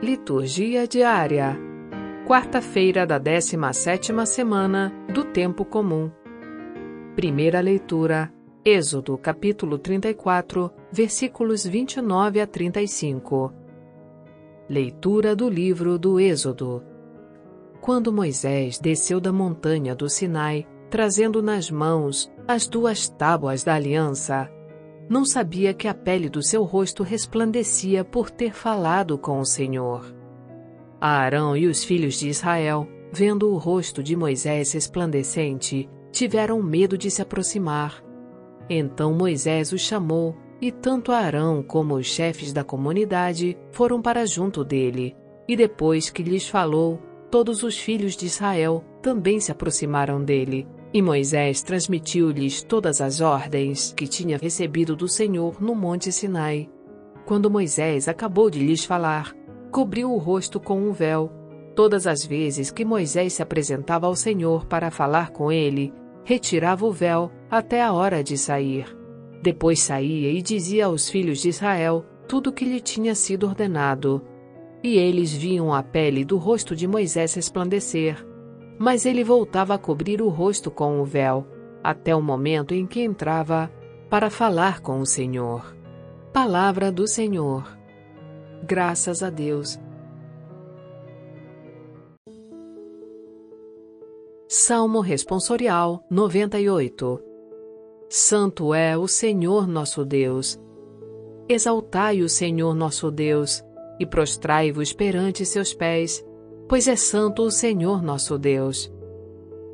Liturgia diária. Quarta-feira da 17ª semana do tempo comum. Primeira leitura: Êxodo, capítulo 34, versículos 29 a 35. Leitura do livro do Êxodo. Quando Moisés desceu da montanha do Sinai, trazendo nas mãos as duas tábuas da aliança, não sabia que a pele do seu rosto resplandecia por ter falado com o Senhor. Arão e os filhos de Israel, vendo o rosto de Moisés resplandecente, tiveram medo de se aproximar. Então Moisés os chamou, e tanto Arão como os chefes da comunidade foram para junto dele. E depois que lhes falou, todos os filhos de Israel também se aproximaram dele. E Moisés transmitiu-lhes todas as ordens que tinha recebido do Senhor no Monte Sinai. Quando Moisés acabou de lhes falar, cobriu o rosto com um véu. Todas as vezes que Moisés se apresentava ao Senhor para falar com ele, retirava o véu até a hora de sair. Depois saía e dizia aos filhos de Israel tudo o que lhe tinha sido ordenado. E eles viam a pele do rosto de Moisés resplandecer, mas ele voltava a cobrir o rosto com o véu, até o momento em que entrava para falar com o Senhor. Palavra do Senhor. Graças a Deus. Salmo Responsorial 98 Santo é o Senhor nosso Deus. Exaltai o Senhor nosso Deus e prostrai-vos perante seus pés pois é santo o Senhor nosso Deus.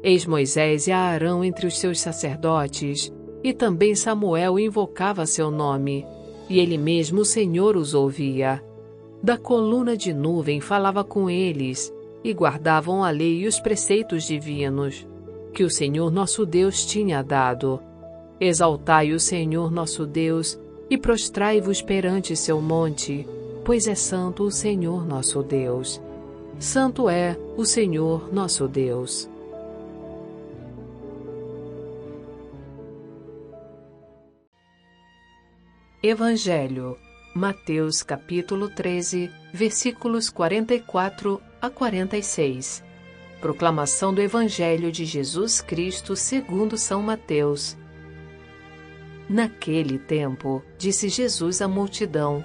Eis Moisés e Arão entre os seus sacerdotes, e também Samuel invocava seu nome, e ele mesmo o Senhor os ouvia. Da coluna de nuvem falava com eles, e guardavam a lei e os preceitos divinos, que o Senhor nosso Deus tinha dado. Exaltai o Senhor nosso Deus, e prostrai-vos perante seu monte, pois é santo o Senhor nosso Deus. Santo é o Senhor nosso Deus. Evangelho, Mateus capítulo 13, versículos 44 a 46. Proclamação do Evangelho de Jesus Cristo segundo São Mateus. Naquele tempo, disse Jesus à multidão: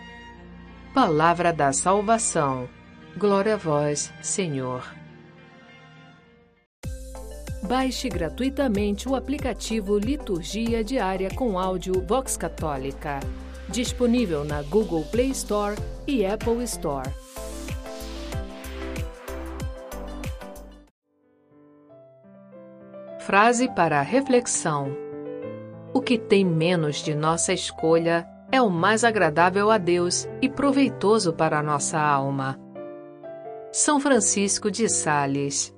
Palavra da salvação. Glória a vós, Senhor. Baixe gratuitamente o aplicativo Liturgia Diária com áudio Vox Católica. Disponível na Google Play Store e Apple Store. Frase para reflexão: O que tem menos de nossa escolha é o mais agradável a Deus e proveitoso para a nossa alma. São Francisco de Sales